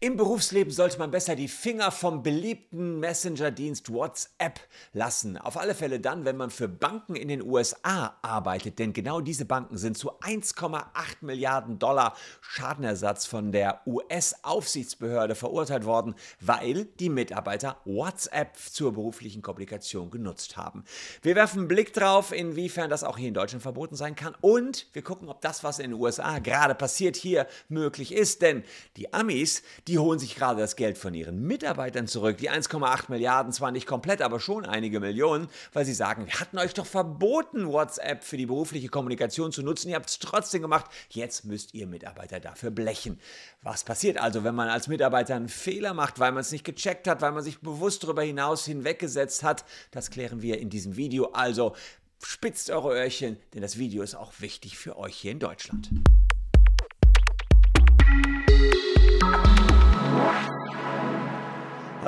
Im Berufsleben sollte man besser die Finger vom beliebten Messenger-Dienst WhatsApp lassen. Auf alle Fälle dann, wenn man für Banken in den USA arbeitet, denn genau diese Banken sind zu 1,8 Milliarden Dollar Schadenersatz von der US-Aufsichtsbehörde verurteilt worden, weil die Mitarbeiter WhatsApp zur beruflichen Kommunikation genutzt haben. Wir werfen einen Blick drauf, inwiefern das auch hier in Deutschland verboten sein kann und wir gucken, ob das, was in den USA gerade passiert, hier möglich ist, denn die Amis, die holen sich gerade das Geld von ihren Mitarbeitern zurück. Die 1,8 Milliarden zwar nicht komplett, aber schon einige Millionen, weil sie sagen, wir hatten euch doch verboten, WhatsApp für die berufliche Kommunikation zu nutzen. Ihr habt es trotzdem gemacht. Jetzt müsst ihr Mitarbeiter dafür blechen. Was passiert also, wenn man als Mitarbeiter einen Fehler macht, weil man es nicht gecheckt hat, weil man sich bewusst darüber hinaus hinweggesetzt hat? Das klären wir in diesem Video. Also spitzt eure Öhrchen, denn das Video ist auch wichtig für euch hier in Deutschland.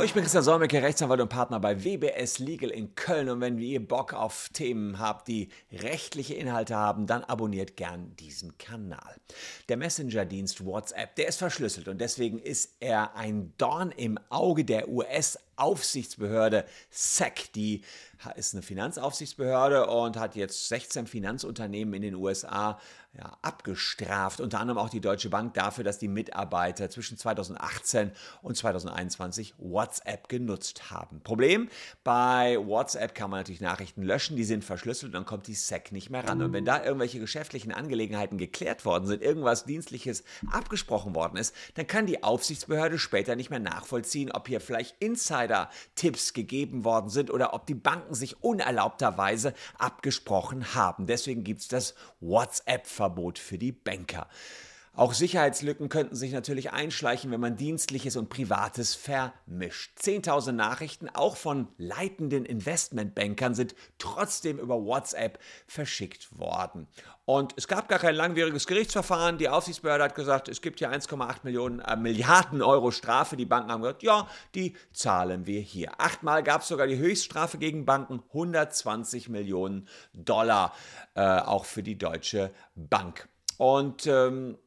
Hallo, ich bin Christian Solmecke, Rechtsanwalt und Partner bei WBS Legal in Köln. Und wenn ihr Bock auf Themen habt, die rechtliche Inhalte haben, dann abonniert gern diesen Kanal. Der Messenger-Dienst WhatsApp, der ist verschlüsselt und deswegen ist er ein Dorn im Auge der US-Aufsichtsbehörde SEC. Die ist eine Finanzaufsichtsbehörde und hat jetzt 16 Finanzunternehmen in den USA ja, abgestraft, unter anderem auch die Deutsche Bank dafür, dass die Mitarbeiter zwischen 2018 und 2021 WhatsApp genutzt haben. Problem, bei WhatsApp kann man natürlich Nachrichten löschen, die sind verschlüsselt und dann kommt die SEC nicht mehr ran. Und wenn da irgendwelche geschäftlichen Angelegenheiten geklärt worden sind, irgendwas Dienstliches abgesprochen worden ist, dann kann die Aufsichtsbehörde später nicht mehr nachvollziehen, ob hier vielleicht Insider-Tipps gegeben worden sind oder ob die Banken sich unerlaubterweise abgesprochen haben. Deswegen gibt es das WhatsApp Verbot für die Banker. Auch Sicherheitslücken könnten sich natürlich einschleichen, wenn man Dienstliches und Privates vermischt. Zehntausend Nachrichten, auch von leitenden Investmentbankern, sind trotzdem über WhatsApp verschickt worden. Und es gab gar kein langwieriges Gerichtsverfahren. Die Aufsichtsbehörde hat gesagt, es gibt hier 1,8 Millionen äh, Milliarden Euro Strafe. Die Banken haben gesagt, ja, die zahlen wir hier. Achtmal gab es sogar die Höchststrafe gegen Banken, 120 Millionen Dollar, äh, auch für die Deutsche Bank. Und ähm,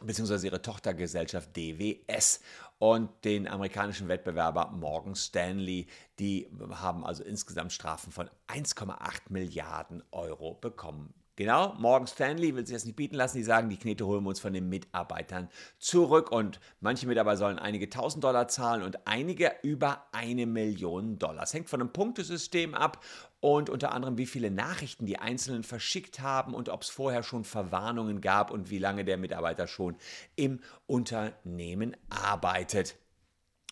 beziehungsweise ihre Tochtergesellschaft DWS und den amerikanischen Wettbewerber Morgan Stanley. Die haben also insgesamt Strafen von 1,8 Milliarden Euro bekommen. Genau, Morgan Stanley will sich das nicht bieten lassen. Die sagen, die Knete holen wir uns von den Mitarbeitern zurück. Und manche Mitarbeiter sollen einige tausend Dollar zahlen und einige über eine Million Dollar. Es hängt von einem Punktesystem ab und unter anderem, wie viele Nachrichten die Einzelnen verschickt haben und ob es vorher schon Verwarnungen gab und wie lange der Mitarbeiter schon im Unternehmen arbeitet.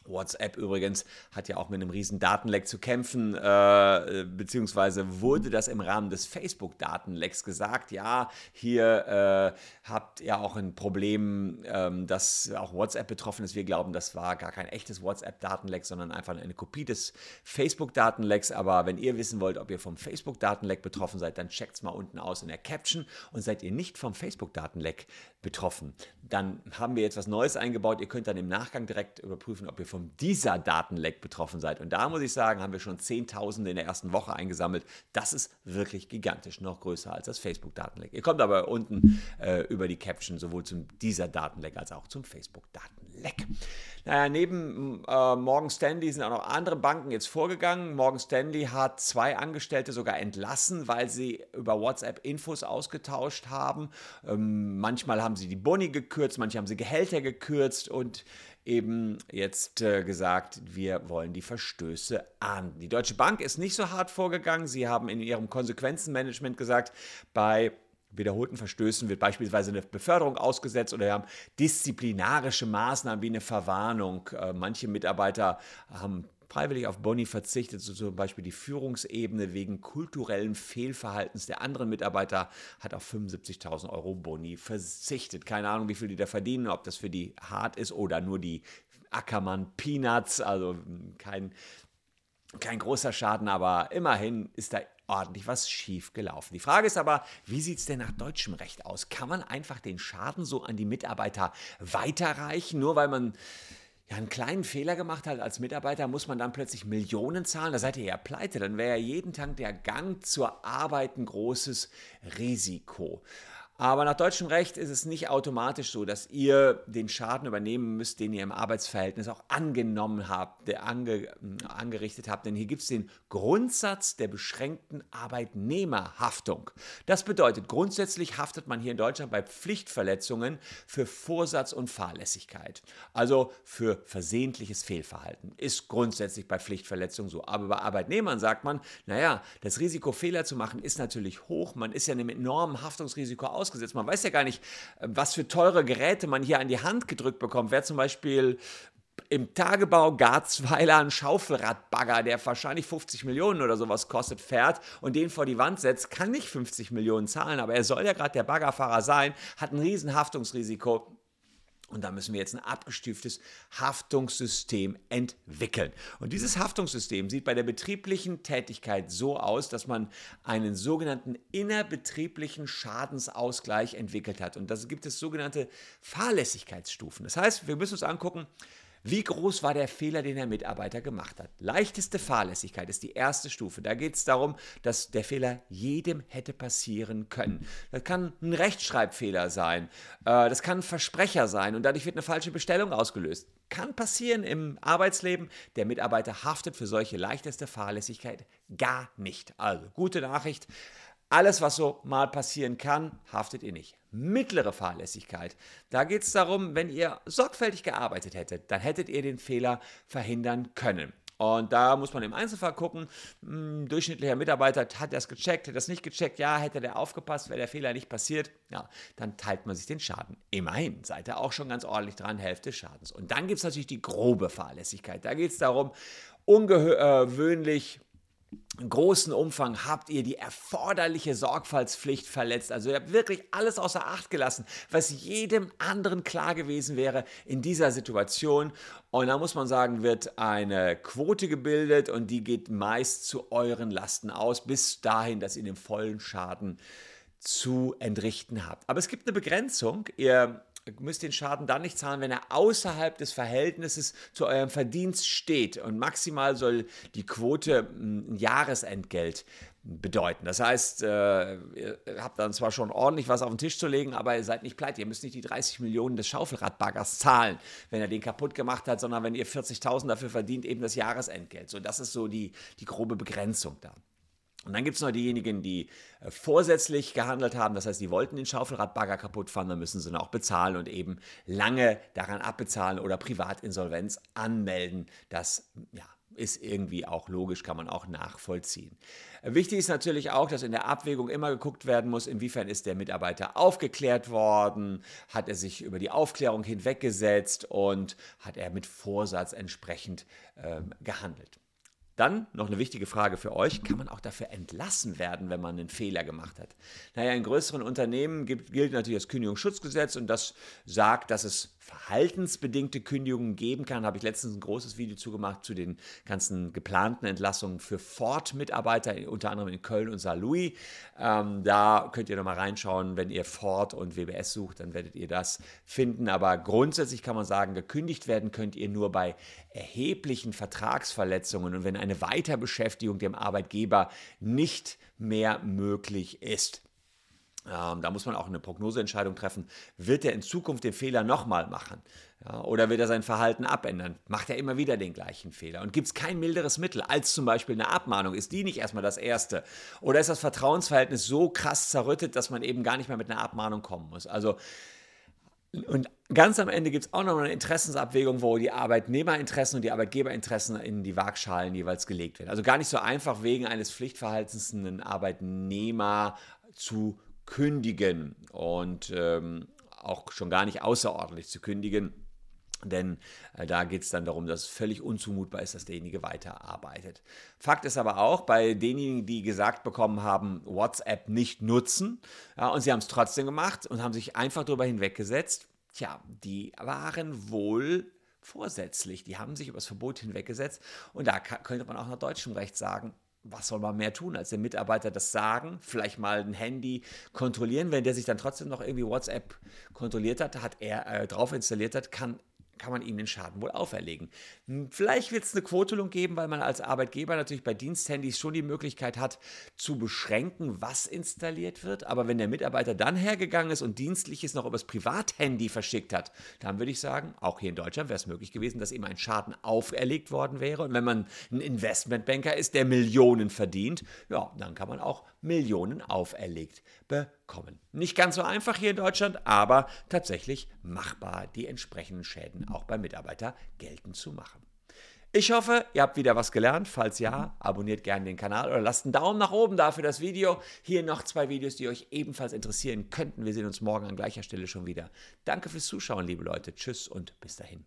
WhatsApp übrigens hat ja auch mit einem riesen Datenleck zu kämpfen, äh, beziehungsweise wurde das im Rahmen des Facebook-Datenlecks gesagt. Ja, hier äh, habt ihr auch ein Problem, ähm, dass auch WhatsApp betroffen ist. Wir glauben, das war gar kein echtes WhatsApp-Datenleck, sondern einfach eine Kopie des Facebook-Datenlecks. Aber wenn ihr wissen wollt, ob ihr vom Facebook-Datenleck betroffen seid, dann checkt es mal unten aus in der Caption. Und seid ihr nicht vom Facebook-Datenleck betroffen, dann haben wir jetzt was Neues eingebaut. Ihr könnt dann im Nachgang direkt überprüfen, ob ihr vom von dieser Datenleck betroffen seid. Und da muss ich sagen, haben wir schon Zehntausende in der ersten Woche eingesammelt. Das ist wirklich gigantisch, noch größer als das Facebook-Datenleck. Ihr kommt aber unten äh, über die Caption sowohl zum dieser Datenleck als auch zum Facebook-Datenleck. Naja, neben äh, Morgan Stanley sind auch noch andere Banken jetzt vorgegangen. Morgan Stanley hat zwei Angestellte sogar entlassen, weil sie über WhatsApp Infos ausgetauscht haben. Ähm, manchmal haben sie die Boni gekürzt, manche haben sie Gehälter gekürzt und eben jetzt äh, gesagt, wir wollen die Verstöße ahnden. Die Deutsche Bank ist nicht so hart vorgegangen. Sie haben in ihrem Konsequenzenmanagement gesagt, bei wiederholten Verstößen wird beispielsweise eine Beförderung ausgesetzt oder wir haben disziplinarische Maßnahmen wie eine Verwarnung. Äh, manche Mitarbeiter haben freiwillig auf Boni verzichtet, so zum Beispiel die Führungsebene wegen kulturellen Fehlverhaltens der anderen Mitarbeiter hat auf 75.000 Euro Boni verzichtet. Keine Ahnung, wie viel die da verdienen, ob das für die hart ist oder nur die Ackermann Peanuts, also kein, kein großer Schaden, aber immerhin ist da ordentlich was schief gelaufen. Die Frage ist aber, wie sieht es denn nach deutschem Recht aus? Kann man einfach den Schaden so an die Mitarbeiter weiterreichen, nur weil man ja, einen kleinen Fehler gemacht hat als Mitarbeiter, muss man dann plötzlich Millionen zahlen. Da seid ihr ja pleite. Dann wäre ja jeden Tag der Gang zur Arbeit ein großes Risiko. Aber nach deutschem Recht ist es nicht automatisch so, dass ihr den Schaden übernehmen müsst, den ihr im Arbeitsverhältnis auch angenommen habt, ange, angerichtet habt. Denn hier gibt es den Grundsatz der beschränkten Arbeitnehmerhaftung. Das bedeutet, grundsätzlich haftet man hier in Deutschland bei Pflichtverletzungen für Vorsatz und Fahrlässigkeit. Also für versehentliches Fehlverhalten. Ist grundsätzlich bei Pflichtverletzungen so. Aber bei Arbeitnehmern sagt man, naja, das Risiko, Fehler zu machen, ist natürlich hoch. Man ist ja einem enormen Haftungsrisiko ausgesetzt. Man weiß ja gar nicht, was für teure Geräte man hier an die Hand gedrückt bekommt. Wer zum Beispiel im Tagebau Garzweiler einen Schaufelradbagger, der wahrscheinlich 50 Millionen oder sowas kostet, fährt und den vor die Wand setzt, kann nicht 50 Millionen zahlen, aber er soll ja gerade der Baggerfahrer sein, hat ein riesen Haftungsrisiko und da müssen wir jetzt ein abgestuftes Haftungssystem entwickeln. Und dieses Haftungssystem sieht bei der betrieblichen Tätigkeit so aus, dass man einen sogenannten innerbetrieblichen Schadensausgleich entwickelt hat. Und da gibt es sogenannte Fahrlässigkeitsstufen. Das heißt, wir müssen uns angucken, wie groß war der Fehler, den der Mitarbeiter gemacht hat? Leichteste Fahrlässigkeit ist die erste Stufe. Da geht es darum, dass der Fehler jedem hätte passieren können. Das kann ein Rechtschreibfehler sein, äh, das kann ein Versprecher sein und dadurch wird eine falsche Bestellung ausgelöst. Kann passieren im Arbeitsleben. Der Mitarbeiter haftet für solche leichteste Fahrlässigkeit gar nicht. Also gute Nachricht. Alles, was so mal passieren kann, haftet ihr nicht. Mittlere Fahrlässigkeit. Da geht es darum, wenn ihr sorgfältig gearbeitet hättet, dann hättet ihr den Fehler verhindern können. Und da muss man im Einzelfall gucken, hm, durchschnittlicher Mitarbeiter hat das gecheckt, hat das nicht gecheckt, ja, hätte der aufgepasst, wäre der Fehler nicht passiert, ja, dann teilt man sich den Schaden. Immerhin seid ihr auch schon ganz ordentlich dran, Hälfte des Schadens. Und dann gibt es natürlich die grobe Fahrlässigkeit. Da geht es darum, ungewöhnlich großen Umfang habt ihr die erforderliche Sorgfaltspflicht verletzt. Also ihr habt wirklich alles außer Acht gelassen, was jedem anderen klar gewesen wäre in dieser Situation. Und da muss man sagen, wird eine Quote gebildet und die geht meist zu euren Lasten aus, bis dahin, dass ihr den vollen Schaden zu entrichten habt. Aber es gibt eine Begrenzung. Ihr müsst den Schaden dann nicht zahlen, wenn er außerhalb des Verhältnisses zu eurem Verdienst steht. Und maximal soll die Quote ein Jahresentgelt bedeuten. Das heißt, äh, ihr habt dann zwar schon ordentlich was auf den Tisch zu legen, aber ihr seid nicht pleite. Ihr müsst nicht die 30 Millionen des Schaufelradbaggers zahlen, wenn er den kaputt gemacht hat, sondern wenn ihr 40.000 dafür verdient, eben das Jahresentgelt. So, das ist so die, die grobe Begrenzung da. Und dann gibt es noch diejenigen, die äh, vorsätzlich gehandelt haben, das heißt, die wollten den Schaufelradbagger kaputt fahren, dann müssen sie ihn auch bezahlen und eben lange daran abbezahlen oder Privatinsolvenz anmelden. Das ja, ist irgendwie auch logisch, kann man auch nachvollziehen. Wichtig ist natürlich auch, dass in der Abwägung immer geguckt werden muss, inwiefern ist der Mitarbeiter aufgeklärt worden, hat er sich über die Aufklärung hinweggesetzt und hat er mit Vorsatz entsprechend äh, gehandelt. Dann noch eine wichtige Frage für euch. Kann man auch dafür entlassen werden, wenn man einen Fehler gemacht hat? Naja, in größeren Unternehmen gilt, natürlich das Kündigungsschutzgesetz und das sagt, dass es verhaltensbedingte Kündigungen geben kann. Habe ich letztens ein großes Video zugemacht zu den ganzen geplanten Entlassungen für Ford-Mitarbeiter, unter anderem in Köln und Saarlouis. Ähm, da könnt ihr nochmal reinschauen, wenn ihr Ford und WBS sucht, dann werdet ihr das finden. Aber grundsätzlich kann man sagen, gekündigt werden könnt ihr nur bei erheblichen Vertragsverletzungen und wenn eine Weiterbeschäftigung dem Arbeitgeber nicht mehr möglich ist. Ähm, da muss man auch eine Prognoseentscheidung treffen. Wird er in Zukunft den Fehler nochmal machen? Ja, oder wird er sein Verhalten abändern? Macht er immer wieder den gleichen Fehler? Und gibt es kein milderes Mittel als zum Beispiel eine Abmahnung? Ist die nicht erstmal das Erste? Oder ist das Vertrauensverhältnis so krass zerrüttet, dass man eben gar nicht mehr mit einer Abmahnung kommen muss? Also, und ganz am Ende gibt es auch noch eine Interessensabwägung, wo die Arbeitnehmerinteressen und die Arbeitgeberinteressen in die Waagschalen jeweils gelegt werden. Also gar nicht so einfach, wegen eines Pflichtverhaltens einen Arbeitnehmer zu kündigen und ähm, auch schon gar nicht außerordentlich zu kündigen. Denn äh, da geht es dann darum, dass es völlig unzumutbar ist, dass derjenige weiterarbeitet. Fakt ist aber auch, bei denjenigen, die gesagt bekommen haben, WhatsApp nicht nutzen, ja, und sie haben es trotzdem gemacht und haben sich einfach darüber hinweggesetzt, tja, die waren wohl vorsätzlich, die haben sich über das Verbot hinweggesetzt. Und da könnte man auch nach deutschem Recht sagen, was soll man mehr tun, als dem Mitarbeiter das sagen, vielleicht mal ein Handy kontrollieren, wenn der sich dann trotzdem noch irgendwie WhatsApp kontrolliert hat, hat er äh, drauf installiert hat, kann kann man ihnen den Schaden wohl auferlegen. Vielleicht wird es eine Quotelung geben, weil man als Arbeitgeber natürlich bei Diensthandys schon die Möglichkeit hat, zu beschränken, was installiert wird. Aber wenn der Mitarbeiter dann hergegangen ist und dienstliches noch übers Privathandy verschickt hat, dann würde ich sagen, auch hier in Deutschland wäre es möglich gewesen, dass ihm ein Schaden auferlegt worden wäre. Und wenn man ein Investmentbanker ist, der Millionen verdient, ja, dann kann man auch Millionen auferlegt bekommen. Nicht ganz so einfach hier in Deutschland, aber tatsächlich machbar, die entsprechenden Schäden auch beim Mitarbeiter geltend zu machen. Ich hoffe, ihr habt wieder was gelernt. Falls ja, abonniert gerne den Kanal oder lasst einen Daumen nach oben da für das Video. Hier noch zwei Videos, die euch ebenfalls interessieren könnten. Wir sehen uns morgen an gleicher Stelle schon wieder. Danke fürs Zuschauen, liebe Leute. Tschüss und bis dahin.